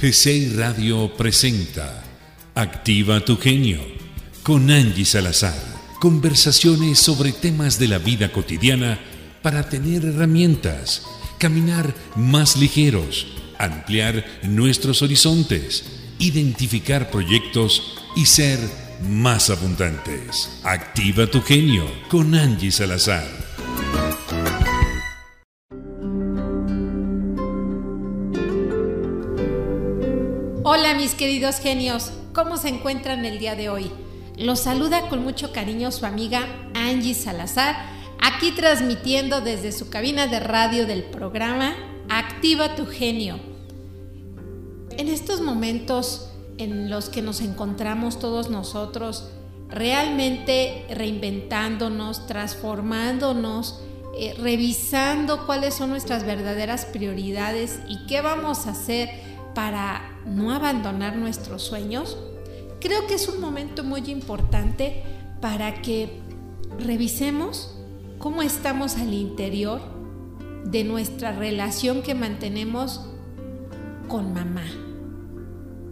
GCI Radio presenta Activa tu genio con Angie Salazar. Conversaciones sobre temas de la vida cotidiana para tener herramientas, caminar más ligeros, ampliar nuestros horizontes, identificar proyectos y ser más abundantes. Activa tu genio con Angie Salazar. Mis queridos genios, ¿cómo se encuentran el día de hoy? Los saluda con mucho cariño su amiga Angie Salazar, aquí transmitiendo desde su cabina de radio del programa Activa tu genio. En estos momentos en los que nos encontramos todos nosotros, realmente reinventándonos, transformándonos, eh, revisando cuáles son nuestras verdaderas prioridades y qué vamos a hacer para no abandonar nuestros sueños, creo que es un momento muy importante para que revisemos cómo estamos al interior de nuestra relación que mantenemos con mamá.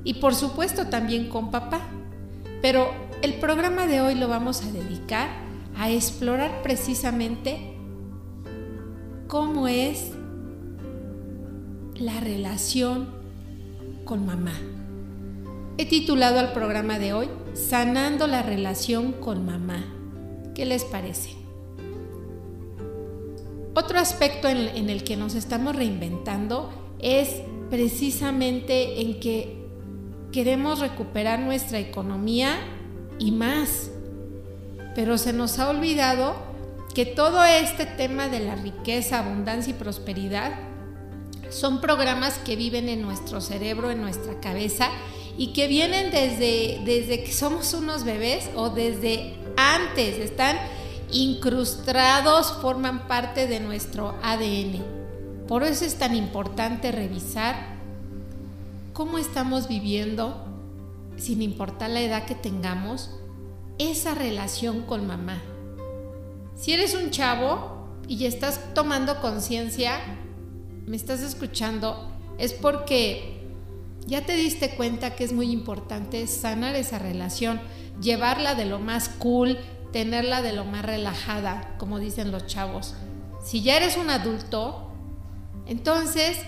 Y por supuesto también con papá. Pero el programa de hoy lo vamos a dedicar a explorar precisamente cómo es la relación con mamá. He titulado al programa de hoy Sanando la relación con mamá. ¿Qué les parece? Otro aspecto en, el que nos estamos reinventando es precisamente en que queremos recuperar nuestra economía y más. Pero se nos ha olvidado que todo este tema de la riqueza, abundancia y prosperidad son programas que viven en nuestro cerebro, en nuestra cabeza y que vienen desde, desde que somos unos bebés o desde antes, están incrustados, forman parte de nuestro ADN. Por eso es tan importante revisar cómo estamos viviendo, sin importar la edad que tengamos, esa relación con mamá. Si eres un chavo y estás tomando conciencia, me estás escuchando, es porque ya te diste cuenta que es muy importante sanar esa relación, llevarla de lo más cool, tenerla de lo más relajada, como dicen los chavos. Si ya eres un adulto, entonces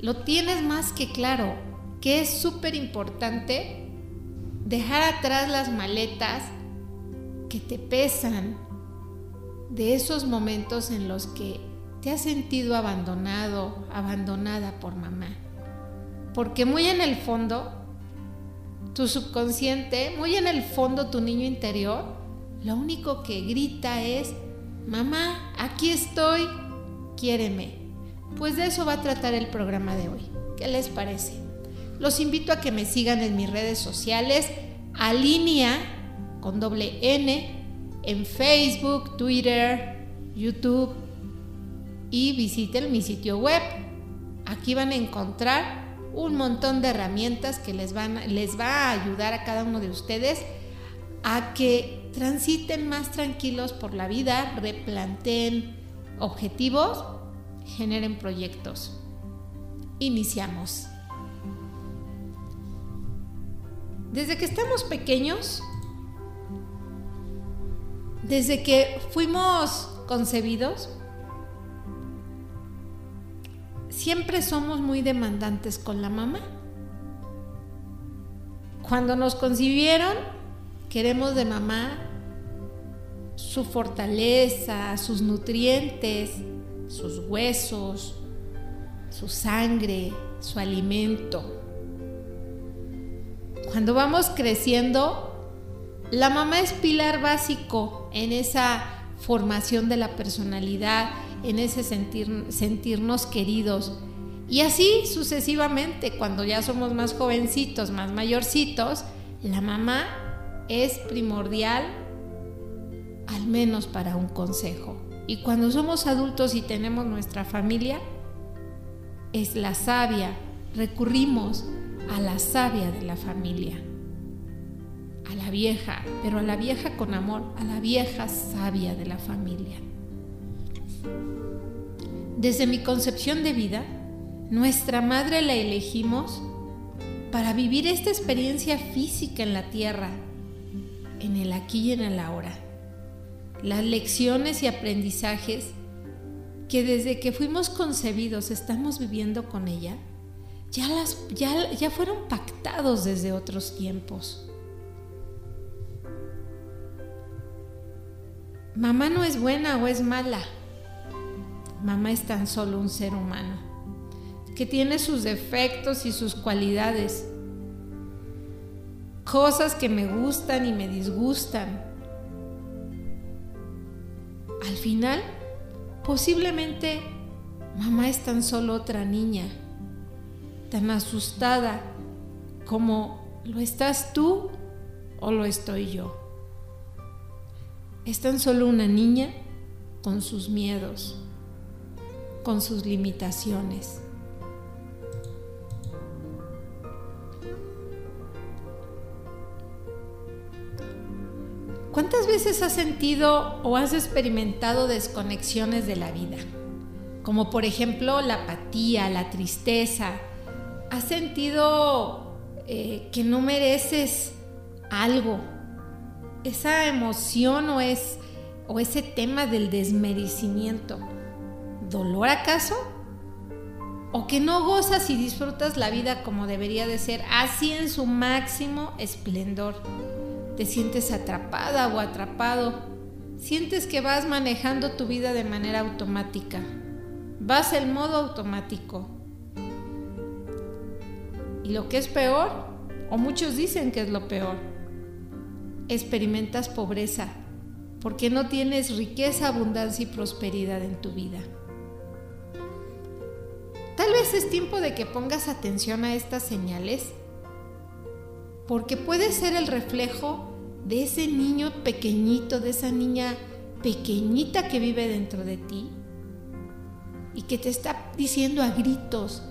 lo tienes más que claro, que es súper importante dejar atrás las maletas que te pesan de esos momentos en los que te has sentido abandonado, abandonada por mamá. Porque muy en el fondo, tu subconsciente, muy en el fondo tu niño interior, lo único que grita es, mamá, aquí estoy, quiéreme. Pues de eso va a tratar el programa de hoy. ¿Qué les parece? Los invito a que me sigan en mis redes sociales, Alinea con doble N, en Facebook, Twitter, YouTube y visiten mi sitio web. Aquí van a encontrar un montón de herramientas que les, van, les va a ayudar a cada uno de ustedes a que transiten más tranquilos por la vida, replanteen objetivos, generen proyectos. Iniciamos. Desde que estamos pequeños, desde que fuimos concebidos, siempre somos muy demandantes con la mamá. Cuando nos concibieron, queremos de mamá su fortaleza, sus nutrientes, sus huesos, su sangre, su alimento. Cuando vamos creciendo, la mamá es pilar básico en esa formación de la personalidad, en ese sentir, sentirnos queridos. Y así sucesivamente, cuando ya somos más jovencitos, más mayorcitos, la mamá es primordial, al menos para un consejo. Y cuando somos adultos y tenemos nuestra familia, es la sabia, recurrimos a la sabia de la familia, a la vieja, pero a la vieja con amor, a la vieja sabia de la familia. Desde mi concepción de vida, nuestra madre la elegimos para vivir esta experiencia física en la tierra, en el aquí y en el ahora. Las lecciones y aprendizajes que desde que fuimos concebidos estamos viviendo con ella, ya, las, ya, ya fueron pactados desde otros tiempos. Mamá no es buena o es mala. Mamá es tan solo un ser humano que tiene sus defectos y sus cualidades, cosas que me gustan y me disgustan. Al final, posiblemente mamá es tan solo otra niña, tan asustada como lo estás tú o lo estoy yo. Es tan solo una niña con sus miedos, con sus limitaciones. ¿Cuántas veces has sentido o has experimentado desconexiones de la vida? Como por ejemplo la apatía, la tristeza. ¿Has sentido eh, que no mereces algo? Esa emoción o, es, o ese tema del desmerecimiento. ¿Dolor acaso? ¿O que no gozas y disfrutas la vida como debería de ser, así en su máximo esplendor? te sientes atrapada o atrapado, sientes que vas manejando tu vida de manera automática, vas el modo automático. Y lo que es peor, o muchos dicen que es lo peor, experimentas pobreza porque no tienes riqueza, abundancia y prosperidad en tu vida. Tal vez es tiempo de que pongas atención a estas señales porque puede ser el reflejo de ese niño pequeñito, de esa niña pequeñita que vive dentro de ti y que te está diciendo a gritos,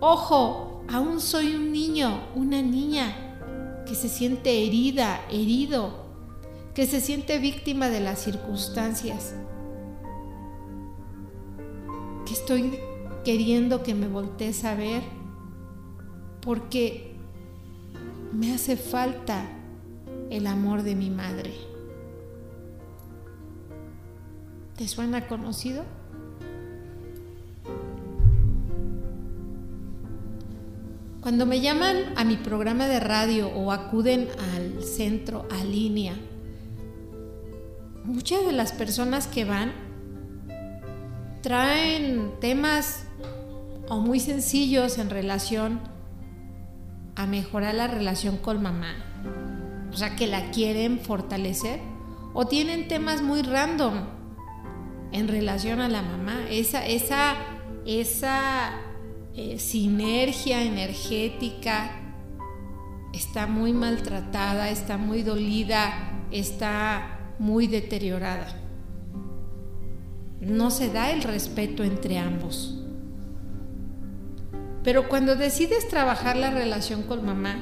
ojo, aún soy un niño, una niña que se siente herida, herido, que se siente víctima de las circunstancias, que estoy queriendo que me voltees a ver porque me hace falta el amor de mi madre. ¿Te suena conocido? Cuando me llaman a mi programa de radio o acuden al centro, a línea, muchas de las personas que van traen temas o muy sencillos en relación a mejorar la relación con mamá, o sea, que la quieren fortalecer, o tienen temas muy random en relación a la mamá, esa, esa, esa eh, sinergia energética está muy maltratada, está muy dolida, está muy deteriorada. No se da el respeto entre ambos. Pero cuando decides trabajar la relación con mamá,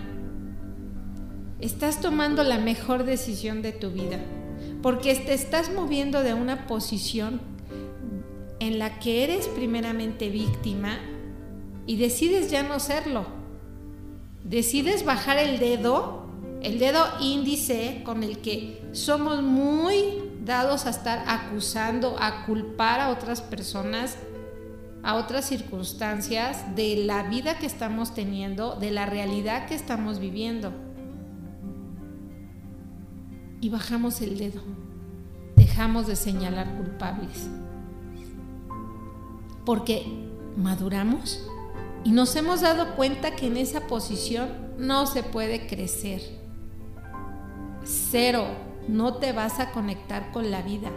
estás tomando la mejor decisión de tu vida, porque te estás moviendo de una posición en la que eres primeramente víctima y decides ya no serlo. Decides bajar el dedo, el dedo índice con el que somos muy dados a estar acusando, a culpar a otras personas a otras circunstancias de la vida que estamos teniendo, de la realidad que estamos viviendo. Y bajamos el dedo, dejamos de señalar culpables. Porque maduramos y nos hemos dado cuenta que en esa posición no se puede crecer. Cero, no te vas a conectar con la vida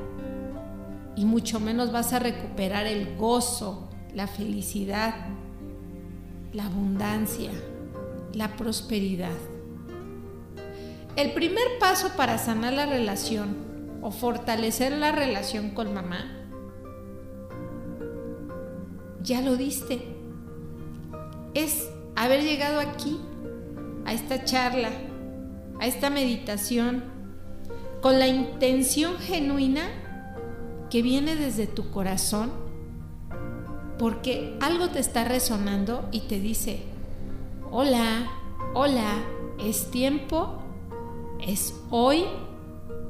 y mucho menos vas a recuperar el gozo, la felicidad, la abundancia, la prosperidad. El primer paso para sanar la relación o fortalecer la relación con mamá, ya lo diste, es haber llegado aquí, a esta charla, a esta meditación, con la intención genuina que viene desde tu corazón porque algo te está resonando y te dice, hola, hola, es tiempo, es hoy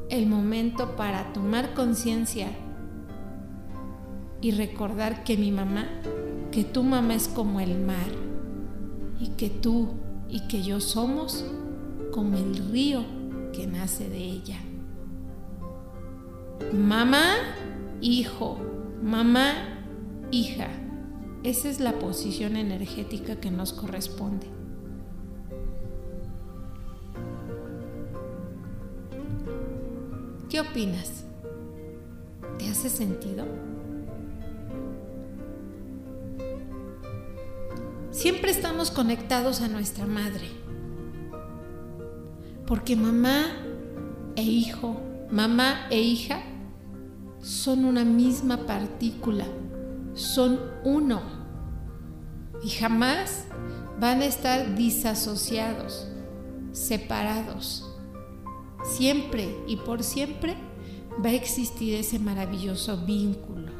el momento para tomar conciencia y recordar que mi mamá, que tu mamá es como el mar y que tú y que yo somos como el río que nace de ella. Mamá, hijo, mamá, hija. Esa es la posición energética que nos corresponde. ¿Qué opinas? ¿Te hace sentido? Siempre estamos conectados a nuestra madre, porque mamá e hijo, mamá e hija son una misma partícula, son uno y jamás van a estar disasociados, separados. Siempre y por siempre va a existir ese maravilloso vínculo.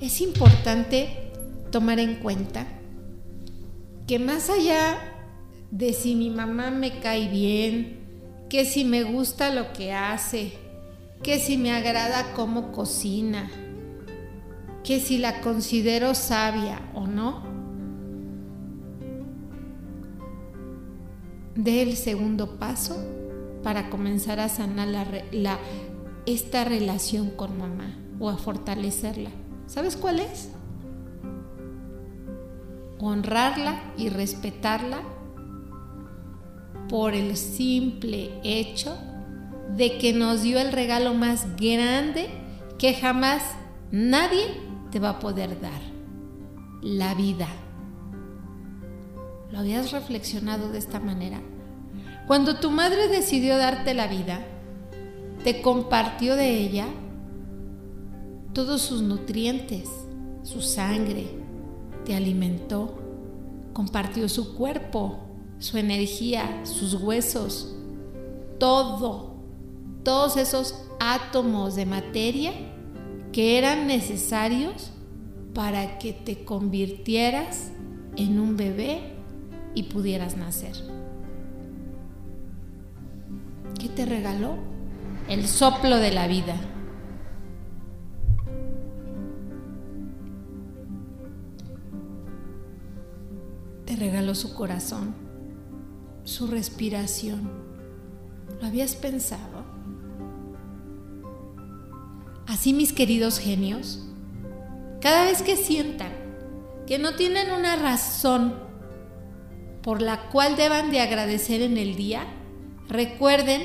Es importante tomar en cuenta que más allá de si mi mamá me cae bien, que si me gusta lo que hace, que si me agrada cómo cocina, que si la considero sabia o no, dé el segundo paso para comenzar a sanar la, esta relación con mamá o a fortalecerla. ¿Sabes cuál es? Honrarla y respetarla por el simple hecho de que nos dio el regalo más grande que jamás nadie te va a poder dar, la vida. ¿Lo habías reflexionado de esta manera? Cuando tu madre decidió darte la vida, te compartió de ella todos sus nutrientes, su sangre, te alimentó, compartió su cuerpo, su energía, sus huesos, todo, todos esos átomos de materia que eran necesarios para que te convirtieras en un bebé y pudieras nacer. ¿Qué te regaló? El soplo de la vida. Te regaló su corazón, su respiración. ¿Lo habías pensado? Así mis queridos genios, cada vez que sientan que no tienen una razón por la cual deban de agradecer en el día, Recuerden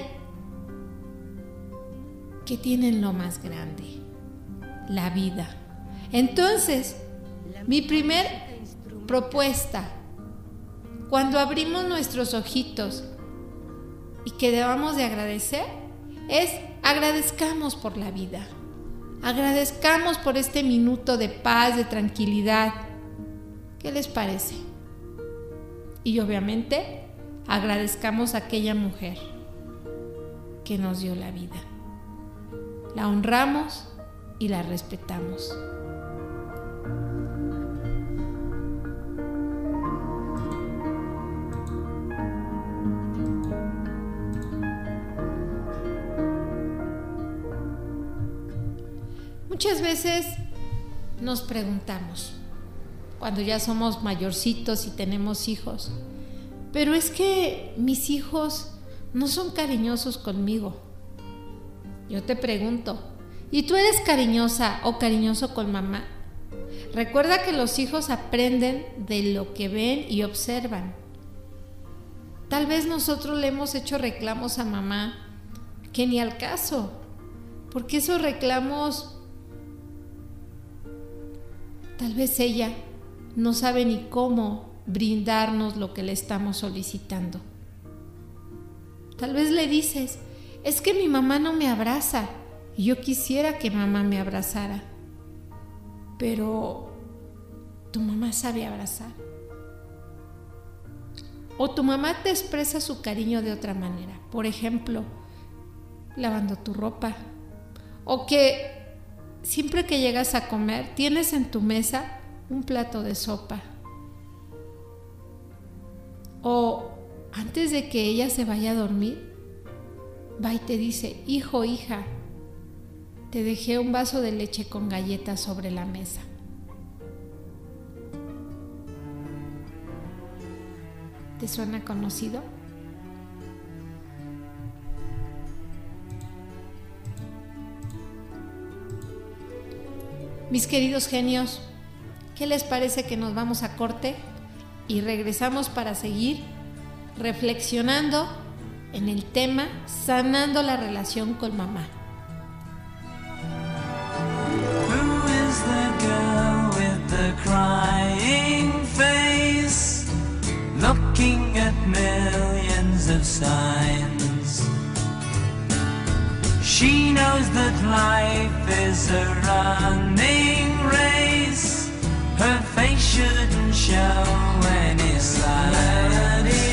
que tienen lo más grande, la vida. Entonces, mi primer propuesta, cuando abrimos nuestros ojitos y que debamos de agradecer, es agradezcamos por la vida. Agradezcamos por este minuto de paz, de tranquilidad. ¿Qué les parece? Y obviamente agradezcamos a aquella mujer que nos dio la vida. La honramos y la respetamos. Muchas veces nos preguntamos, cuando ya somos mayorcitos y tenemos hijos, pero es que mis hijos no son cariñosos conmigo. Yo te pregunto, ¿y tú eres cariñosa o cariñoso con mamá? Recuerda que los hijos aprenden de lo que ven y observan. Tal vez nosotros le hemos hecho reclamos a mamá que ni al caso, porque esos reclamos, tal vez ella no sabe ni cómo brindarnos lo que le estamos solicitando. Tal vez le dices, es que mi mamá no me abraza y yo quisiera que mamá me abrazara, pero tu mamá sabe abrazar. O tu mamá te expresa su cariño de otra manera, por ejemplo, lavando tu ropa. O que siempre que llegas a comer tienes en tu mesa un plato de sopa. O antes de que ella se vaya a dormir, va y te dice, hijo, hija, te dejé un vaso de leche con galletas sobre la mesa. ¿Te suena conocido? Mis queridos genios, ¿qué les parece que nos vamos a corte y regresamos para seguir reflexionando en el tema Sanando la relación con mamá? She knows that life is a running race. Her face shouldn't show any sign.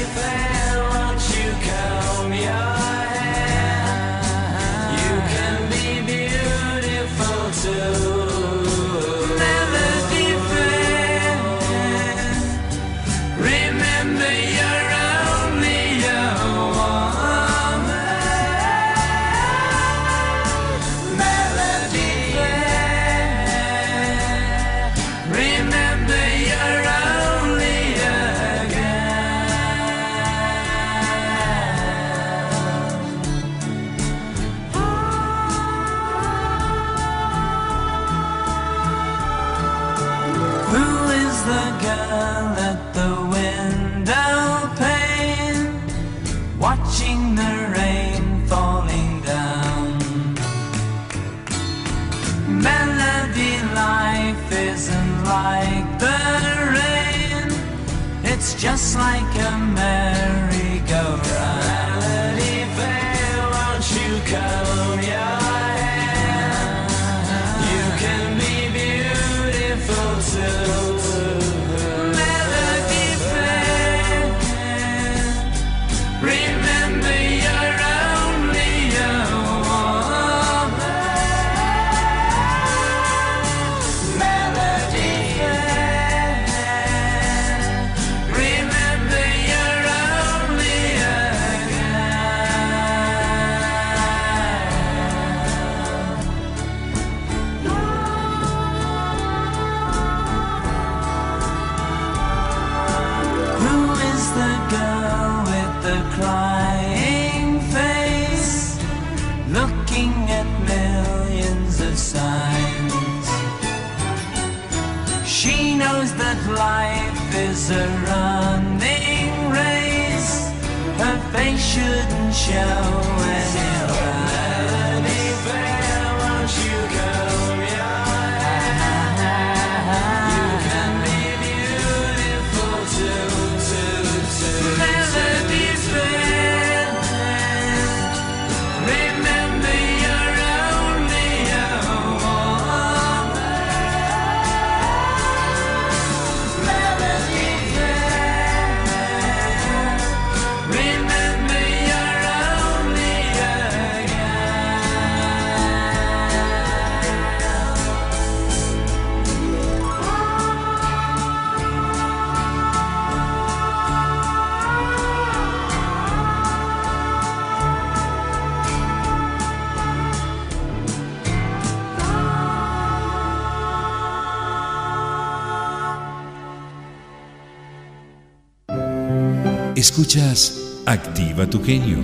Activa tu genio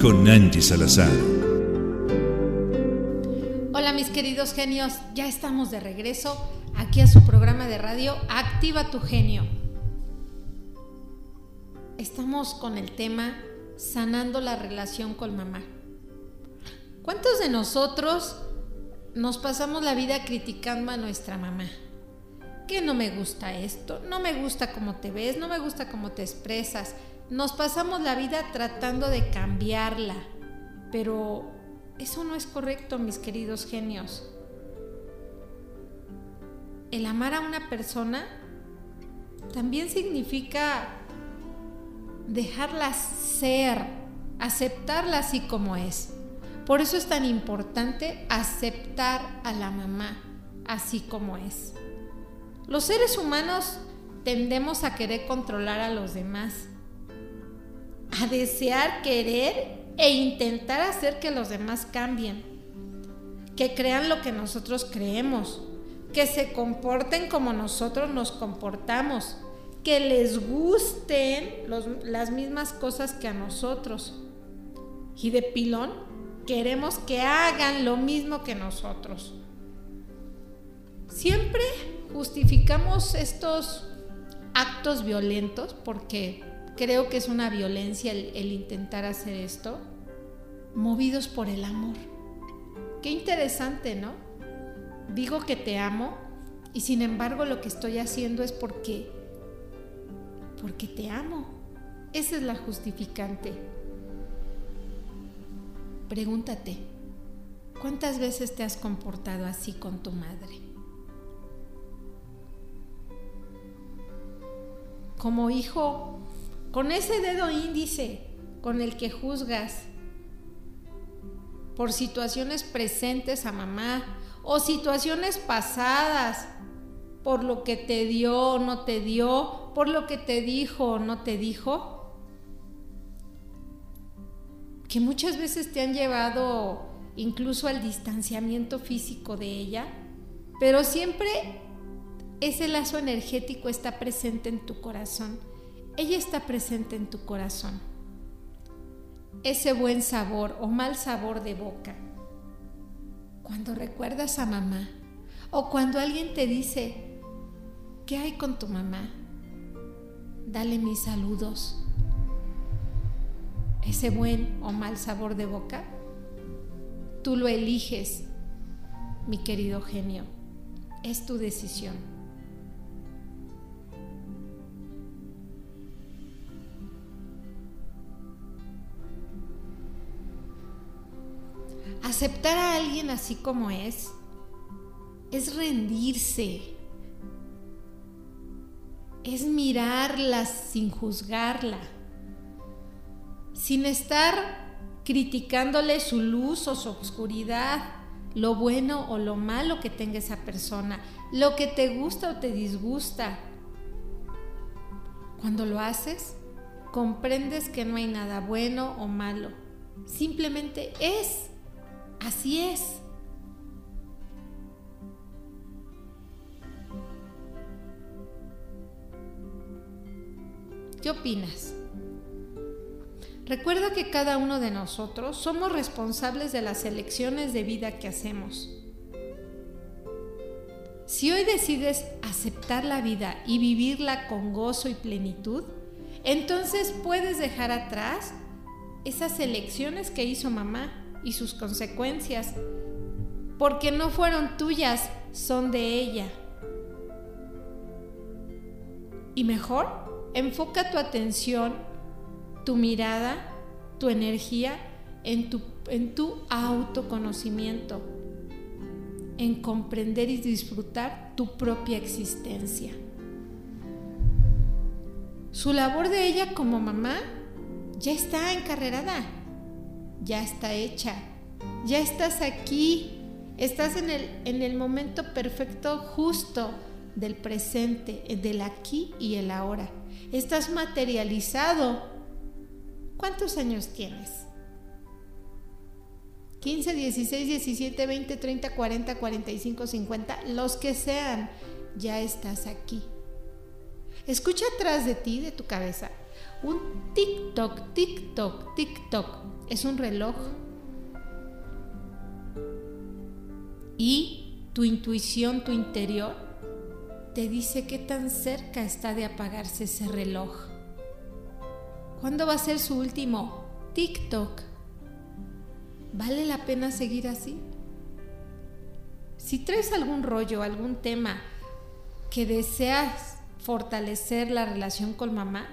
con Angie Salazar. Hola mis queridos genios, ya estamos de regreso aquí a su programa de radio Activa tu genio. Estamos con el tema sanando la relación con mamá. ¿Cuántos de nosotros nos pasamos la vida criticando a nuestra mamá? Que no me gusta esto, no me gusta cómo te ves, no me gusta cómo te expresas. Nos pasamos la vida tratando de cambiarla, pero eso no es correcto, mis queridos genios. El amar a una persona también significa dejarla ser, aceptarla así como es. Por eso es tan importante aceptar a la mamá así como es. Los seres humanos tendemos a querer controlar a los demás, a desear, querer e intentar hacer que los demás cambien, que crean lo que nosotros creemos, que se comporten como nosotros nos comportamos, que les gusten las mismas cosas que a nosotros. Y de pilón, queremos que hagan lo mismo que nosotros. Siempre justificamos estos actos violentos porque creo que es una violencia el, intentar hacer esto, movidos por el amor. Qué interesante, ¿no? Digo que te amo y sin embargo lo que estoy haciendo es porque porque te amo. Esa es la justificante. Pregúntate, ¿cuántas veces te has comportado así con tu madre? Como hijo, con ese dedo índice con el que juzgas por situaciones presentes a mamá o situaciones pasadas, por lo que te dio o no te dio, por lo que te dijo o no te dijo, que muchas veces te han llevado incluso al distanciamiento físico de ella, pero siempre ese lazo energético está presente en tu corazón. Ella está presente en tu corazón. Ese buen sabor o mal sabor de boca. Cuando recuerdas a mamá o cuando alguien te dice, ¿qué hay con tu mamá? Dale mis saludos. Ese buen o mal sabor de boca, tú lo eliges, mi querido genio. Es tu decisión. Aceptar a alguien así como es es rendirse, es mirarla sin juzgarla, sin estar criticándole su luz o su oscuridad, lo bueno o lo malo que tenga esa persona, lo que te gusta o te disgusta. Cuando lo haces, comprendes que no hay nada bueno o malo, simplemente es. Así es. ¿Qué opinas? Recuerda que cada uno de nosotros somos responsables de las elecciones de vida que hacemos. Si hoy decides aceptar la vida y vivirla con gozo y plenitud, entonces puedes dejar atrás esas elecciones que hizo mamá y sus consecuencias, porque no fueron tuyas, son de ella. Y mejor, enfoca tu atención, tu mirada, tu energía en tu, en tu autoconocimiento, en comprender y disfrutar tu propia existencia. Su labor de ella como mamá ya está encarrerada, ya está hecha, ya estás aquí, estás en el, en el momento perfecto justo del presente, del aquí y el ahora. Estás materializado. ¿Cuántos años tienes? 15, 16, 17, 20, 30, 40, 45, 50, los que sean, ya estás aquí. Escucha atrás de ti, de tu cabeza, un tic-toc, tic-toc, tic-toc. Es un reloj. Y tu intuición, tu interior, te dice qué tan cerca está de apagarse ese reloj. ¿Cuándo va a ser su último tic-toc? ¿Vale la pena seguir así? Si traes algún rollo, algún tema que deseas fortalecer la relación con mamá,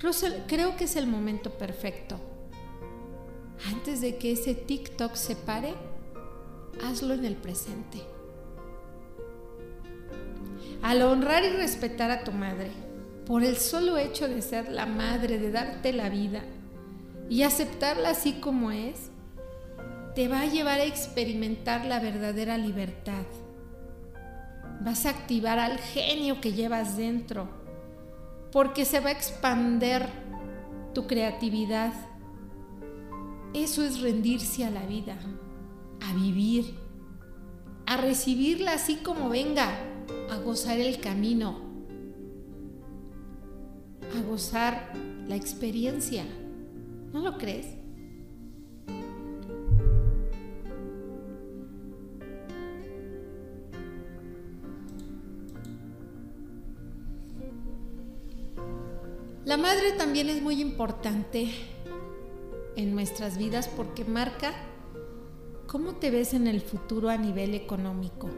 creo, creo que es el momento perfecto. Antes de que ese TikTok se pare, hazlo en el presente. Al honrar y respetar a tu madre, por el solo hecho de ser la madre, de darte la vida y aceptarla así como es, te va a llevar a experimentar la verdadera libertad. Vas a activar al genio que llevas dentro, porque se va a expander tu creatividad. Eso es rendirse a la vida, a vivir, a recibirla así como venga, a gozar el camino, a gozar la experiencia. ¿No lo crees? La madre también es muy importante en nuestras vidas porque marca cómo te ves en el futuro a nivel económico.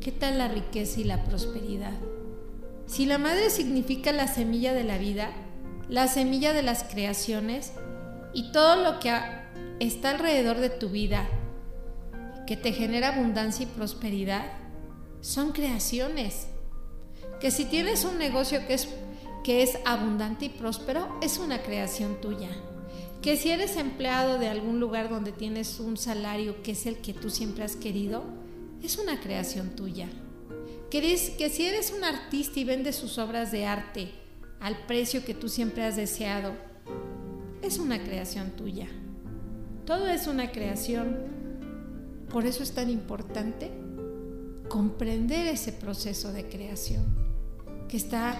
¿Qué tal la riqueza y la prosperidad? Si la madre significa la semilla de la vida, la semilla de las creaciones y todo lo que está alrededor de tu vida que te genera abundancia y prosperidad, son creaciones. Que si tienes un negocio que es, que es abundante y próspero, es una creación tuya. Que si eres empleado de algún lugar donde tienes un salario que es el que tú siempre has querido, es una creación tuya. Que, que si eres un artista y vendes sus obras de arte al precio que tú siempre has deseado, es una creación tuya. Todo es una creación. Por eso es tan importante comprender ese proceso de creación, que está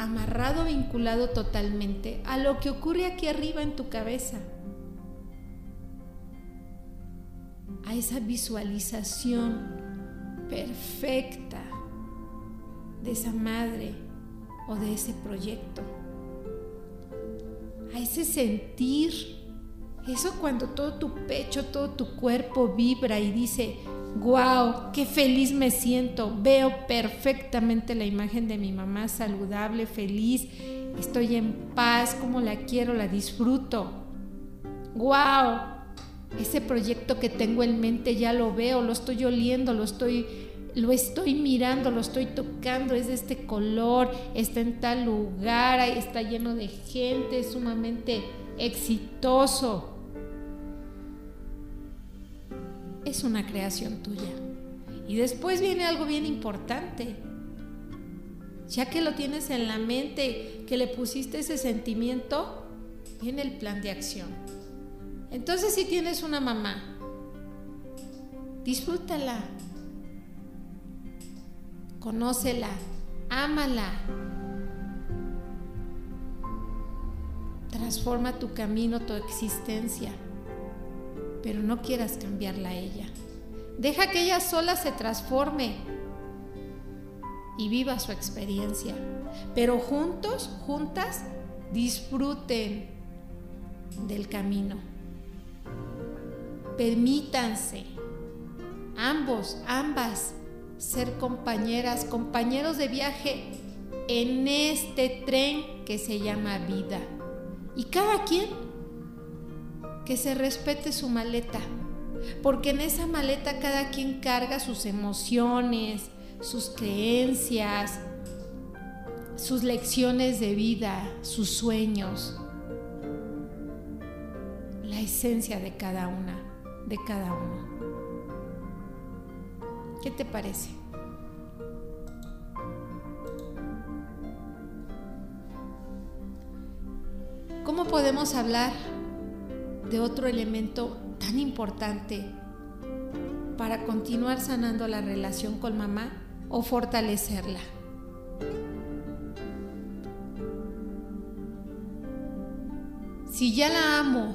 amarrado, vinculado totalmente a lo que ocurre aquí arriba en tu cabeza, a esa visualización perfecta de esa madre o de ese proyecto, a ese sentir, eso cuando todo tu pecho, todo tu cuerpo vibra y dice, wow, qué feliz me siento, veo perfectamente la imagen de mi mamá saludable, feliz, estoy en paz, como la quiero, la disfruto. Wow, ese proyecto que tengo en mente ya lo veo, lo estoy oliendo, lo estoy lo estoy mirando, lo estoy tocando, es de este color, está en tal lugar, está lleno de gente, es sumamente exitoso. Es una creación tuya. Y después viene algo bien importante. Ya que lo tienes en la mente, que le pusiste ese sentimiento, viene el plan de acción. Entonces si tienes una mamá, disfrútala, conócela, ámala, transforma tu camino, tu existencia, pero no quieras cambiarla a ella. Deja que ella sola se transforme y viva su experiencia, pero juntos, juntas, disfruten del camino. Permítanse, ambos, ambas, ser compañeras, compañeros de viaje en este tren que se llama vida. Y cada quien que se respete su maleta, porque en esa maleta cada quien carga sus emociones, sus creencias, sus lecciones de vida, sus sueños, la esencia de cada una, de cada uno. ¿Qué te parece? ¿Cómo podemos hablar de otro elemento tan importante para continuar sanando la relación con mamá o fortalecerla? Si ya la amo,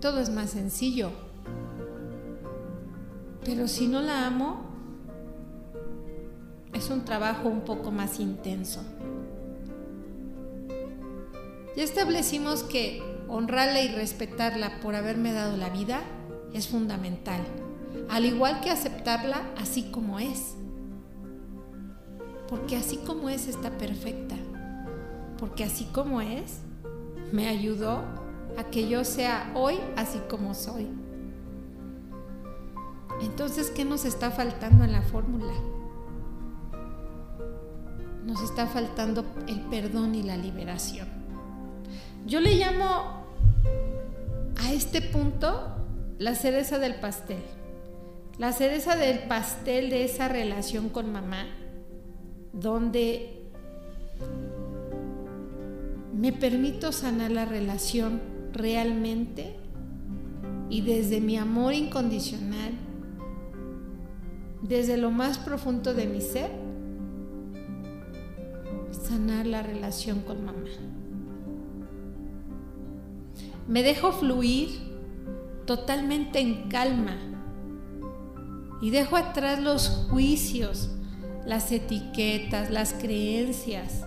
todo es más sencillo. Pero si no la amo, es un trabajo un poco más intenso. Ya establecimos que honrarla y respetarla por haberme dado la vida es fundamental, al igual que aceptarla así como es. Porque así como es está perfecta. Porque así como es, me ayudó a que yo sea hoy así como soy. Entonces, ¿qué nos está faltando en la fórmula? Nos está faltando el perdón y la liberación. Yo le llamo a este punto la cereza del pastel. la cereza del pastel de esa relación con mamá, donde me permito sanar la relación realmente y desde mi amor incondicional, desde lo más profundo de mi ser, sanar la relación con mamá. Me dejo fluir totalmente en calma y dejo atrás los juicios, las etiquetas, las creencias,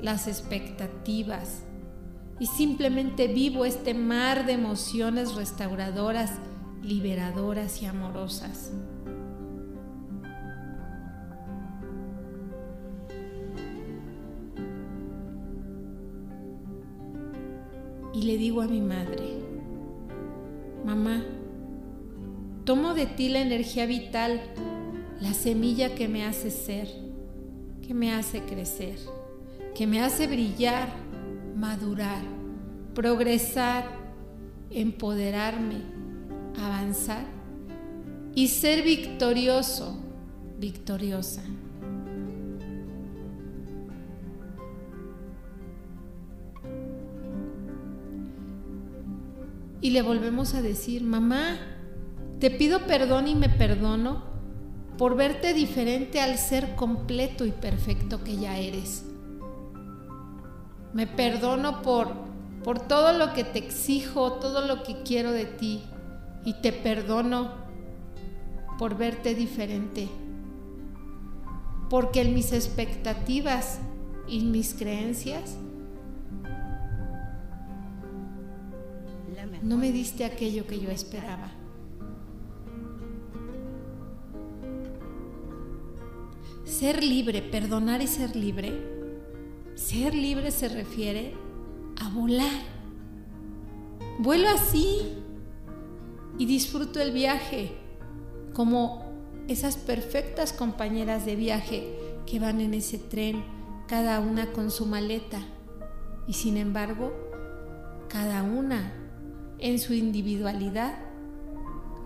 las expectativas y simplemente vivo este mar de emociones restauradoras, liberadoras y amorosas. Y le digo a mi madre, mamá, tomo de ti la energía vital, la semilla que me hace ser, que me hace crecer, que me hace brillar, madurar, progresar, empoderarme, avanzar y ser victorioso, victoriosa. Y le volvemos a decir, mamá, te pido perdón y me perdono por verte diferente al ser completo y perfecto que ya eres. Me perdono por, por todo lo que te exijo, todo lo que quiero de ti. Y te perdono por verte diferente. Porque en mis expectativas y mis creencias no me diste aquello que yo esperaba. Ser libre, perdonar y ser libre. Ser libre se refiere a volar. Vuelo así y disfruto el viaje como esas perfectas compañeras de viaje que van en ese tren, cada una con su maleta. Y sin embargo, cada una en su individualidad,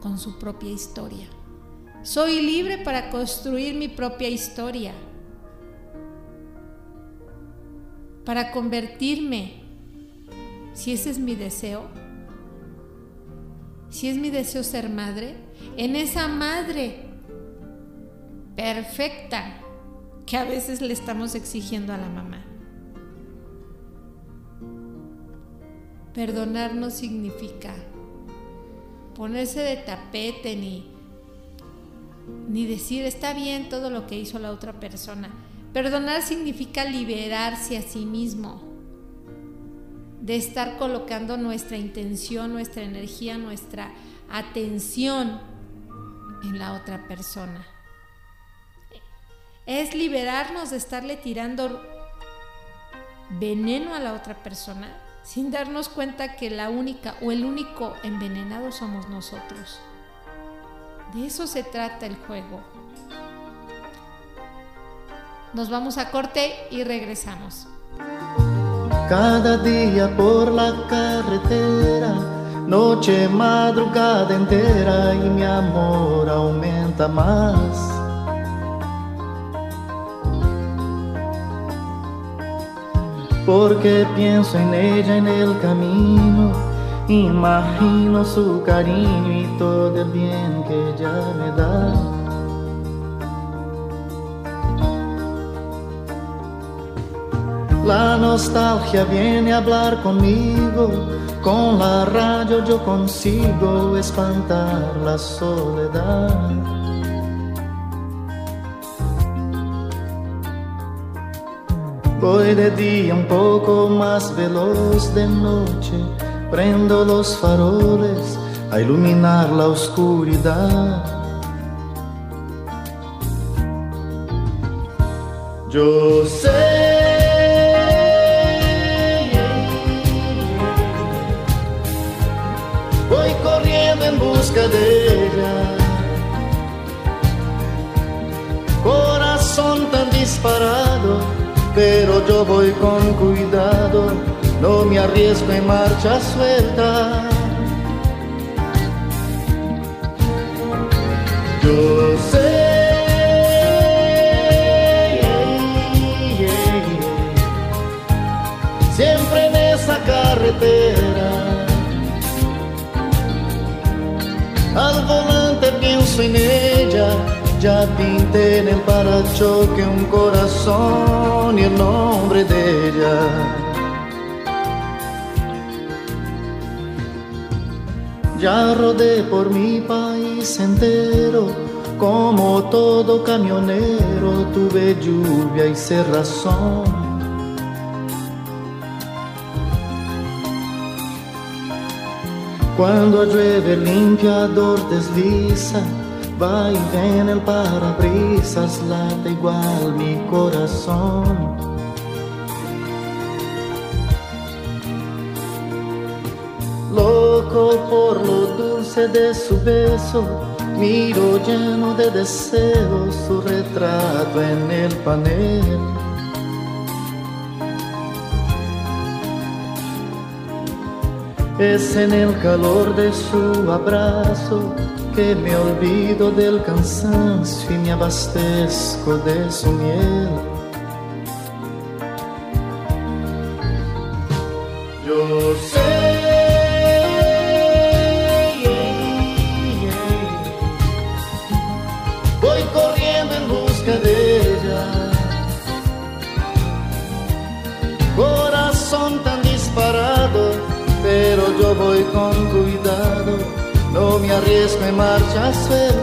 con su propia historia. Soy libre para construir mi propia historia, para convertirme, si ese es mi deseo, si es mi deseo ser madre, en esa madre perfecta que a veces le estamos exigiendo a la mamá. Perdonar no significa ponerse de tapete ni, ni decir está bien todo lo que hizo la otra persona. Perdonar significa liberarse a sí mismo, de estar colocando nuestra intención, nuestra energía, nuestra atención en la otra persona. Es liberarnos de estarle tirando veneno a la otra persona sin darnos cuenta que la única o el único envenenado somos nosotros. De eso se trata el juego. Nos vamos a corte y regresamos. Cada día por la carretera, noche, madrugada entera y mi amor aumenta más. Porque pienso en ella en el camino, imagino su cariño y todo el bien que ella me da. La nostalgia viene a hablar conmigo, con la radio yo consigo espantar la soledad. Voy de día un poco más veloz de noche, prendo los faroles a iluminar la oscuridad. Yo sé. Pero yo voy con cuidado. No me arriesgo en marcha suelta. Yo sé. Siempre en esa carretera. Al volante pienso en ella. Ya pinté en el parachoque un corazón y el nombre de ella. Ya rodé por mi país entero, como todo camionero, tuve lluvia y cerrazón. Cuando llueve el limpiador desliza, va y viene el parabrisas, late igual mi corazón. Loco por lo dulce de su beso, miro lleno de deseos su retrato en el panel. Es en el calor de su abrazo que me olvido del cansancio y me abastezco de su miel. Me arriesgo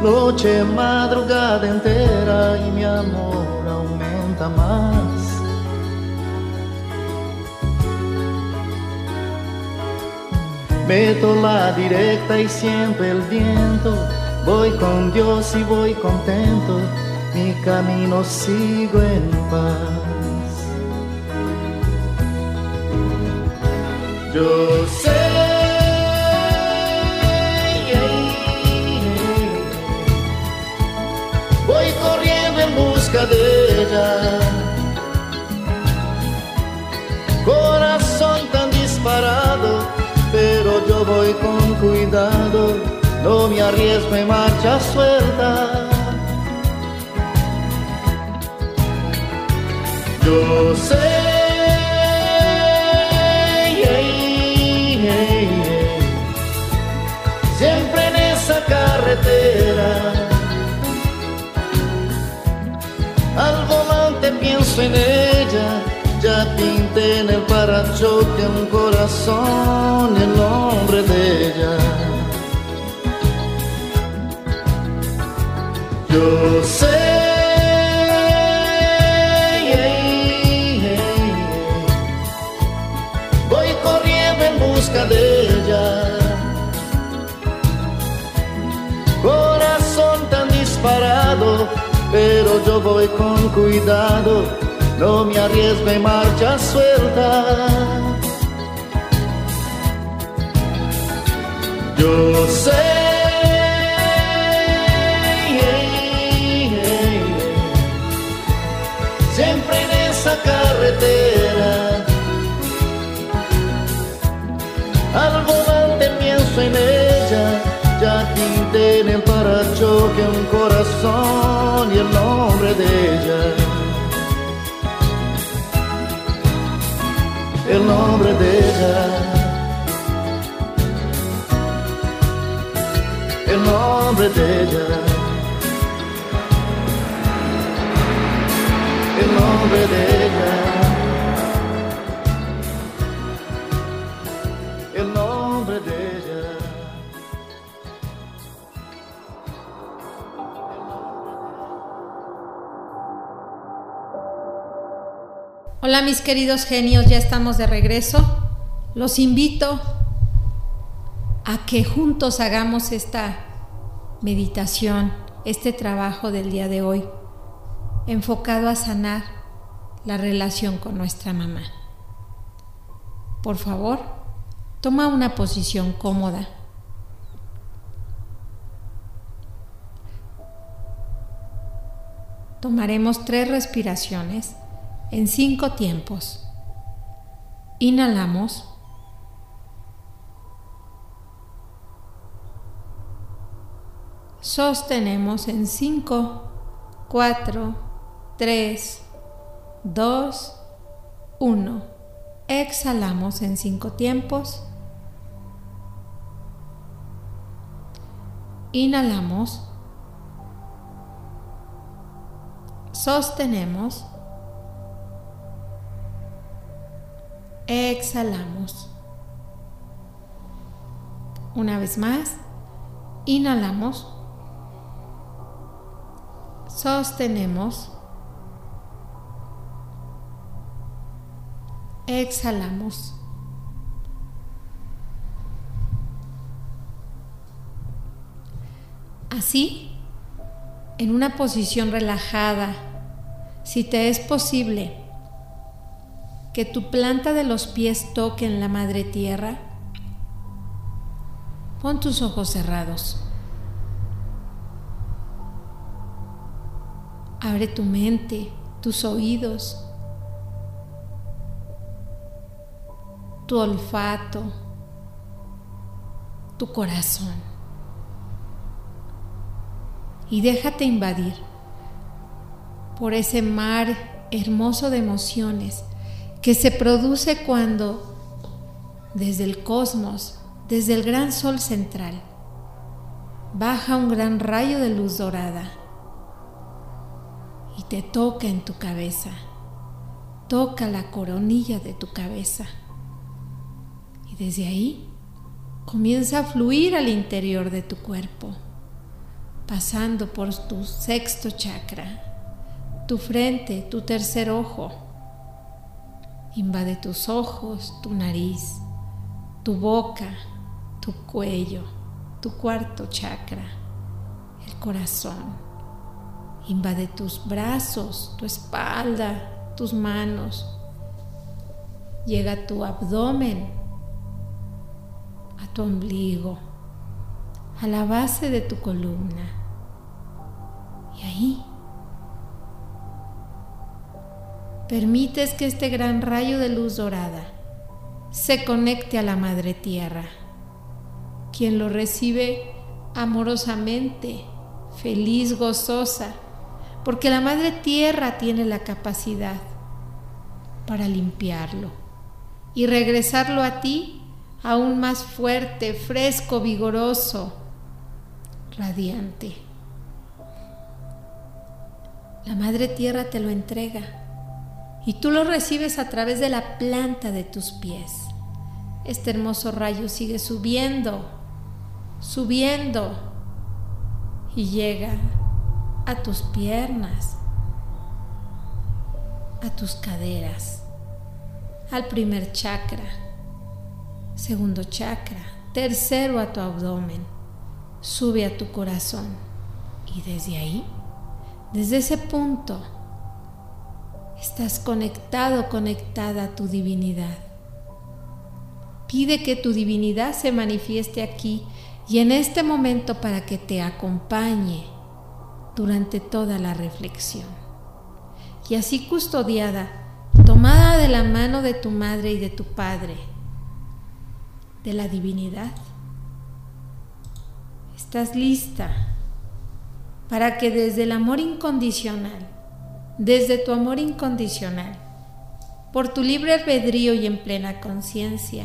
noche, madrugada entera y mi amor aumenta más. Meto la directa y siempre el viento, voy con Dios y voy contento, mi camino sigo en paz. Yo No me arriesgo en marcha suelta. Yo sé. Siempre en esa carretera. Al volante pienso en ya pinté en el parachoque un corazón y el nombre de ella. Yo sé. Voy corriendo en busca de ella. Corazón tan disparado, pero yo voy con cuidado, no me arriesgo marcha suelta. Yo sé. Siempre en esa carretera, al volante pienso en ella, ya pinté en el parachoque un corazón y el nombre de ella. El nombre de ella. El nombre de ella. El nombre de ella. Hola mis queridos genios, ya estamos de regreso. Los invito a que juntos hagamos esta meditación, este trabajo del día de hoy, enfocado a sanar la relación con nuestra mamá. Por favor, toma una posición cómoda. Tomaremos tres respiraciones en cinco tiempos. Inhalamos. Sostenemos en 5, 4, 3, 2, 1. Exhalamos en cinco tiempos. Inhalamos. Sostenemos. Exhalamos. Una vez más. Inhalamos. Sostenemos. Exhalamos. Así, en una posición relajada, si te es posible, que tu planta de los pies toque en la madre tierra, pon tus ojos cerrados. Abre tu mente, tus oídos, tu olfato, tu corazón. Y déjate invadir por ese mar hermoso de emociones que se produce cuando desde el cosmos, desde el gran sol central, baja un gran rayo de luz dorada y te toca en tu cabeza, toca la coronilla de tu cabeza. Y desde ahí comienza a fluir al interior de tu cuerpo, pasando por tu sexto chakra, tu frente, tu tercer ojo. Invade tus ojos, tu nariz, tu boca, tu cuello, tu cuarto chakra, el corazón. Invade tus brazos, tu espalda, tus manos. Llega a tu abdomen, a tu ombligo, a la base de tu columna. Y ahí permites que este gran rayo de luz dorada se conecte a la Madre Tierra, quien lo recibe amorosamente, feliz, gozosa, porque la Madre Tierra tiene la capacidad para limpiarlo y regresarlo a ti aún más fuerte, fresco, vigoroso, radiante. La Madre Tierra te lo entrega y tú lo recibes a través de la planta de tus pies. Este hermoso rayo sigue subiendo, subiendo y llega a tus piernas, a tus caderas, al primer chakra, segundo chakra, tercero a tu abdomen, sube a tu corazón y desde ahí, desde ese punto, estás conectado, conectada a tu divinidad. Pide que tu divinidad se manifieste aquí y en este momento para que te acompañe durante toda la reflexión. Y así custodiada, tomada de la mano de tu madre y de tu padre, de la divinidad, estás lista para que desde el amor incondicional, desde tu amor incondicional, por tu libre albedrío y en plena conciencia,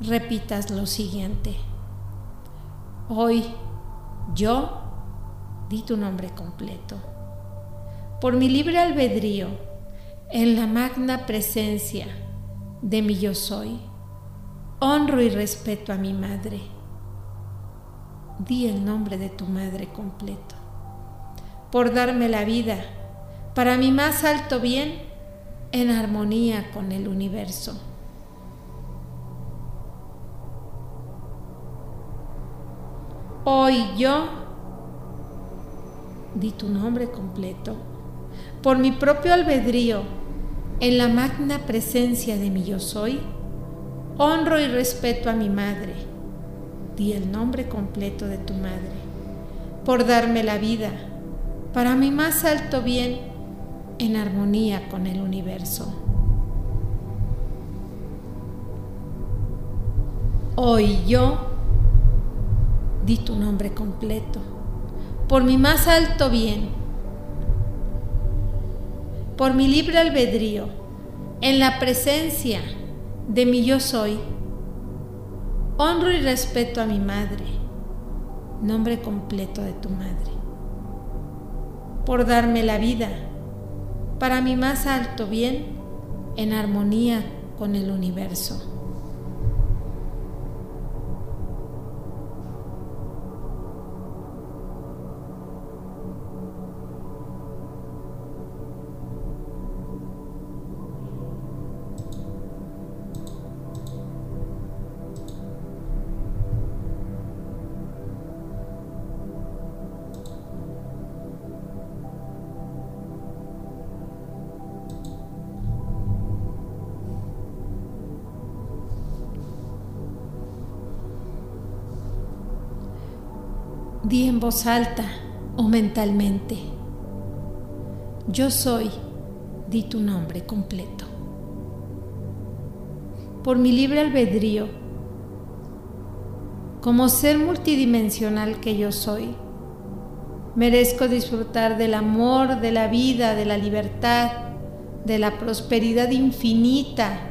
repitas lo siguiente. Hoy yo di tu nombre completo. Por mi libre albedrío, en la magna presencia de mi yo soy, honro y respeto a mi madre. Di el nombre de tu madre completo. Por darme la vida, para mi más alto bien, en armonía con el universo. Hoy yo di tu nombre completo, por mi propio albedrío, en la magna presencia de mi yo soy, honro y respeto a mi madre. Di el nombre completo de tu madre, por darme la vida, para mi más alto bien, en armonía con el universo. Hoy yo di tu nombre completo, por mi más alto bien, por mi libre albedrío, en la presencia de mi yo soy, honro y respeto a mi madre, nombre completo de tu madre, por darme la vida, para mi más alto bien, en armonía con el universo. Di en voz alta o mentalmente. Yo soy, di tu nombre completo. Por mi libre albedrío, como ser multidimensional que yo soy, merezco disfrutar del amor, de la vida, de la libertad, de la prosperidad infinita,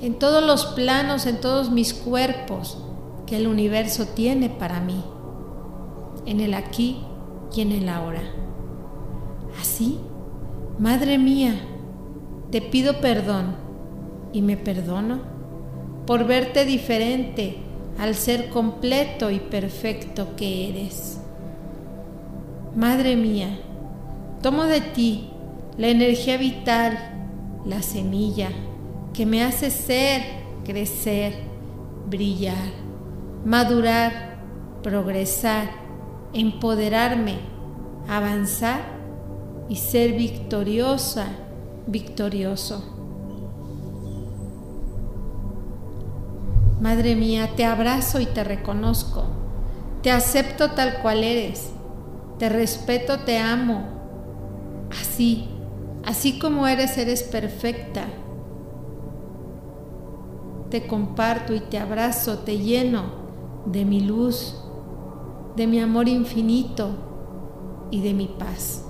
en todos los planos, en todos mis cuerpos que el universo tiene para mí en el aquí y en el ahora. Así, Madre mía, te pido perdón y me perdono por verte diferente al ser completo y perfecto que eres. Madre mía, tomo de ti la energía vital, la semilla que me hace ser, crecer, brillar, madurar, progresar empoderarme, avanzar y ser victoriosa, victorioso. Madre mía, te abrazo y te reconozco, te acepto tal cual eres, te respeto, te amo, así, así como eres, eres perfecta. Te comparto y te abrazo, te lleno de mi luz, de mi amor infinito y de mi paz.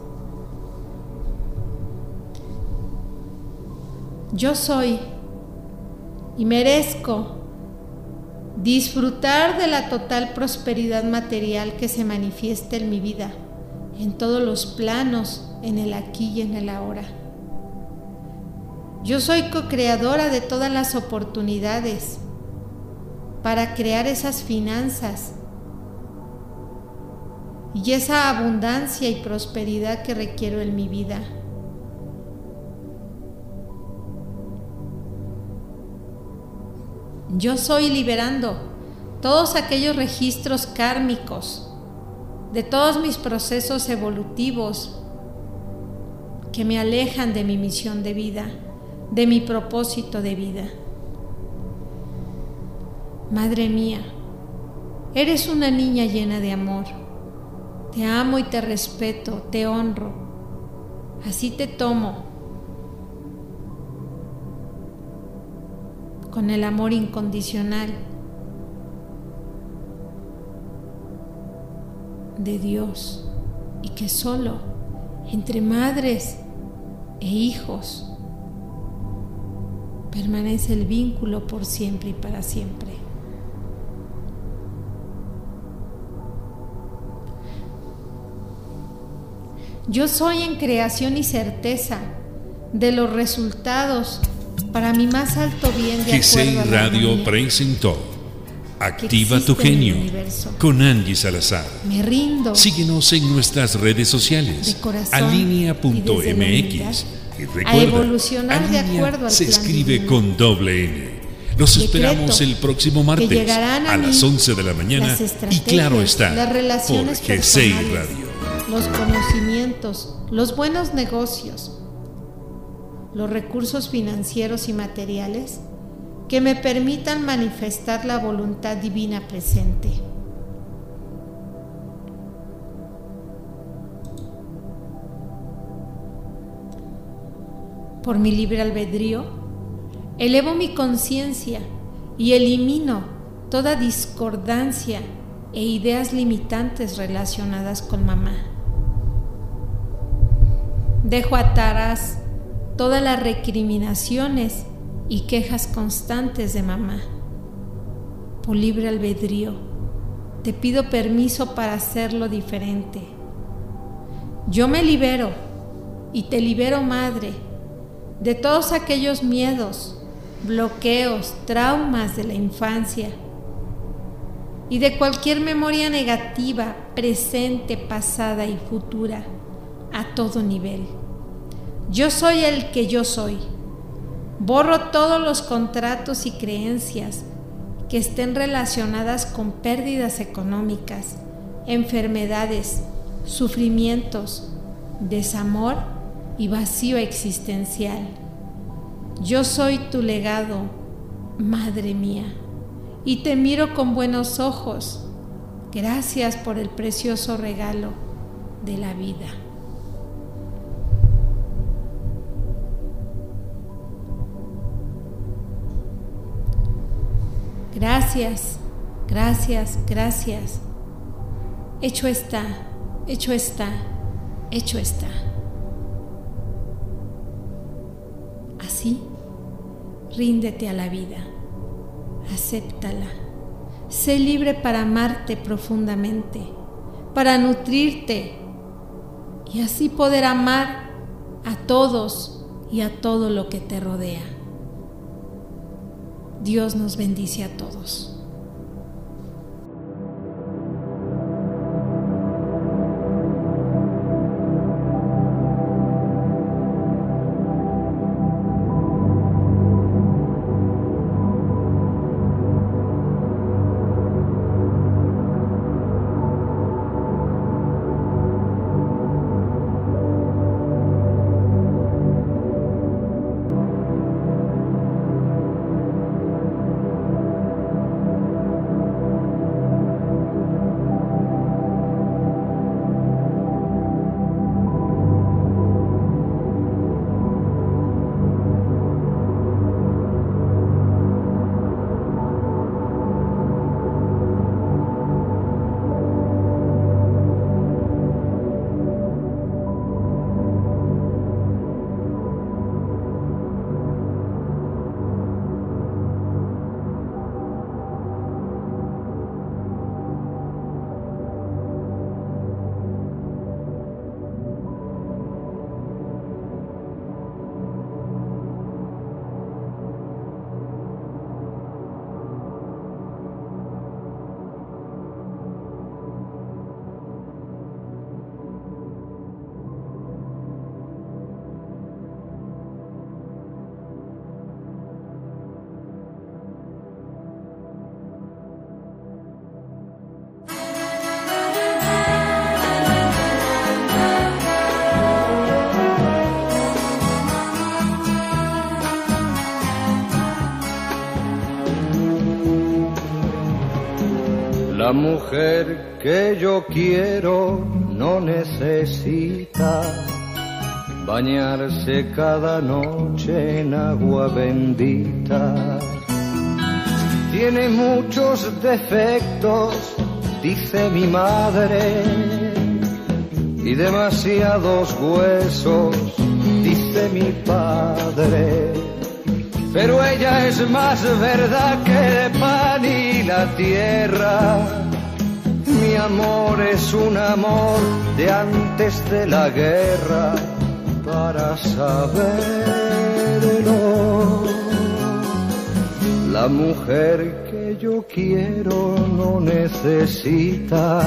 Yo soy y merezco disfrutar de la total prosperidad material que se manifiesta en mi vida, en todos los planos, en el aquí y en el ahora. Yo soy co-creadora de todas las oportunidades para crear esas finanzas y esa abundancia y prosperidad que requiero en mi vida. Yo soy liberando todos aquellos registros kármicos de todos mis procesos evolutivos que me alejan de mi misión de vida, de mi propósito de vida. Madre mía, eres una niña llena de amor. Te amo y te respeto, te honro. Así te tomo. Con el amor incondicional de Dios y que solo entre madres e hijos permanece el vínculo por siempre y para siempre. Yo soy en creación y certeza de los resultados para mi más alto bien de acuerdo a la Radio presentó Activa tu genio con Angie Salazar. Me rindo. Síguenos en nuestras redes sociales. Y Alinea.mx. Y a recuerda, evolucionar de acuerdo al se plan escribe divino. con doble N. Los Decreto esperamos el próximo martes a a, las 11 de la mañana las y claro está las relaciones por G6 personales, Radio. Los conocimientos, los buenos negocios, los recursos financieros y materiales que me permitan manifestar la voluntad divina presente. Por mi libre albedrío, elevo mi conciencia y elimino toda discordancia e ideas limitantes relacionadas con mamá. Dejo atrás todas las recriminaciones y quejas constantes de mamá. Por libre albedrío, te pido permiso para hacerlo diferente. Yo me libero y te libero, madre, de todos aquellos miedos, bloqueos, traumas de la infancia y de cualquier memoria negativa, presente, pasada y futura, a todo nivel. Yo soy el que yo soy. Borro todos los contratos y creencias que estén relacionadas con pérdidas económicas, enfermedades, sufrimientos, desamor y vacío existencial. Yo soy tu legado, madre mía, y te miro con buenos ojos. Gracias por el precioso regalo de la vida. Gracias, gracias, gracias. Hecho está, hecho está, hecho está. Así, ríndete a la vida, acéptala. Sé libre para amarte profundamente, para nutrirte y así poder amar a todos y a todo lo que te rodea. Dios nos bendice a todos. Mujer que yo quiero no necesita bañarse cada noche en agua bendita. Tiene muchos defectos, dice mi madre, y demasiados huesos, dice mi padre. Pero ella es más verdad que el pan y la tierra. Amor es un amor de antes de la guerra para saberlo. La mujer que yo quiero no necesita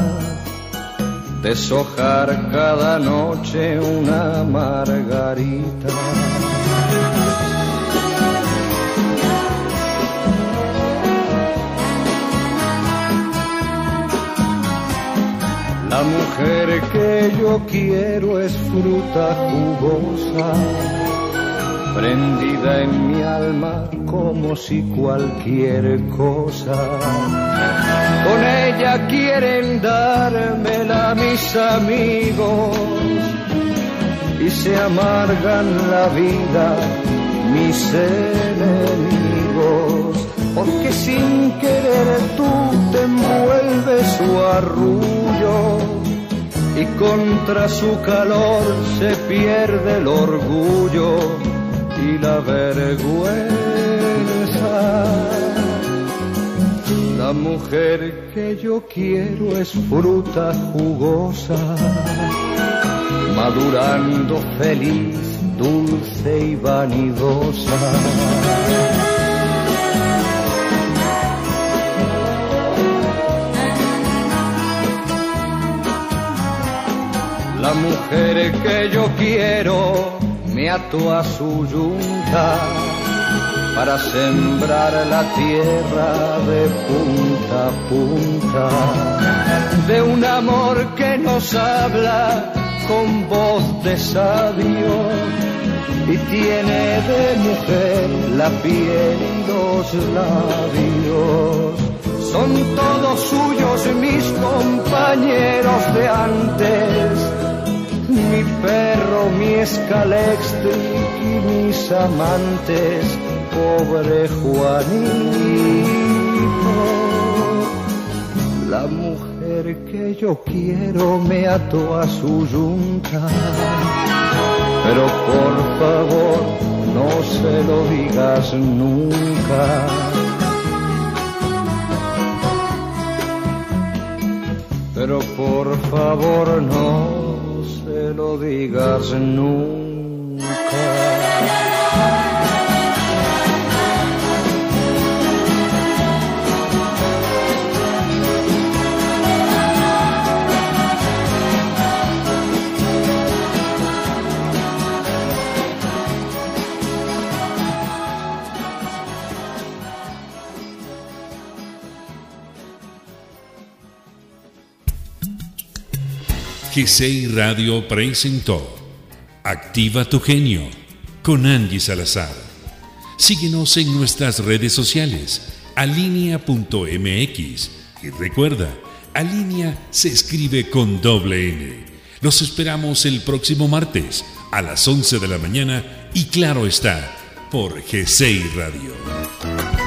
deshojar cada noche una margarita. La mujer que yo quiero es fruta jugosa, prendida en mi alma como si cualquier cosa. Con ella quieren dármela mis amigos y se amargan la vida mis enemigos, porque sin querer tú te envuelves su arrullo y contra su calor se pierde el orgullo y la vergüenza. La mujer que yo quiero es fruta jugosa, madurando feliz, dulce y vanidosa. La mujer que yo quiero me ató a su yunta para sembrar la tierra de punta a punta, de un amor que nos habla con voz de sabio y tiene de mujer la piel y los labios. Son todos suyos mis compañeros de antes, mi perro, mi escalextric y mis amantes, pobre Juanito. La mujer que yo quiero me ató a su yunta, pero por favor no se lo digas nunca. Pero por favor no se lo digas nunca. GCI Radio presentó Activa tu genio con Angie Salazar. Síguenos en nuestras redes sociales, alinea.mx. Y recuerda, Alinea se escribe con doble N. Los esperamos el próximo martes a las 11 de la mañana y claro está, por GCI Radio.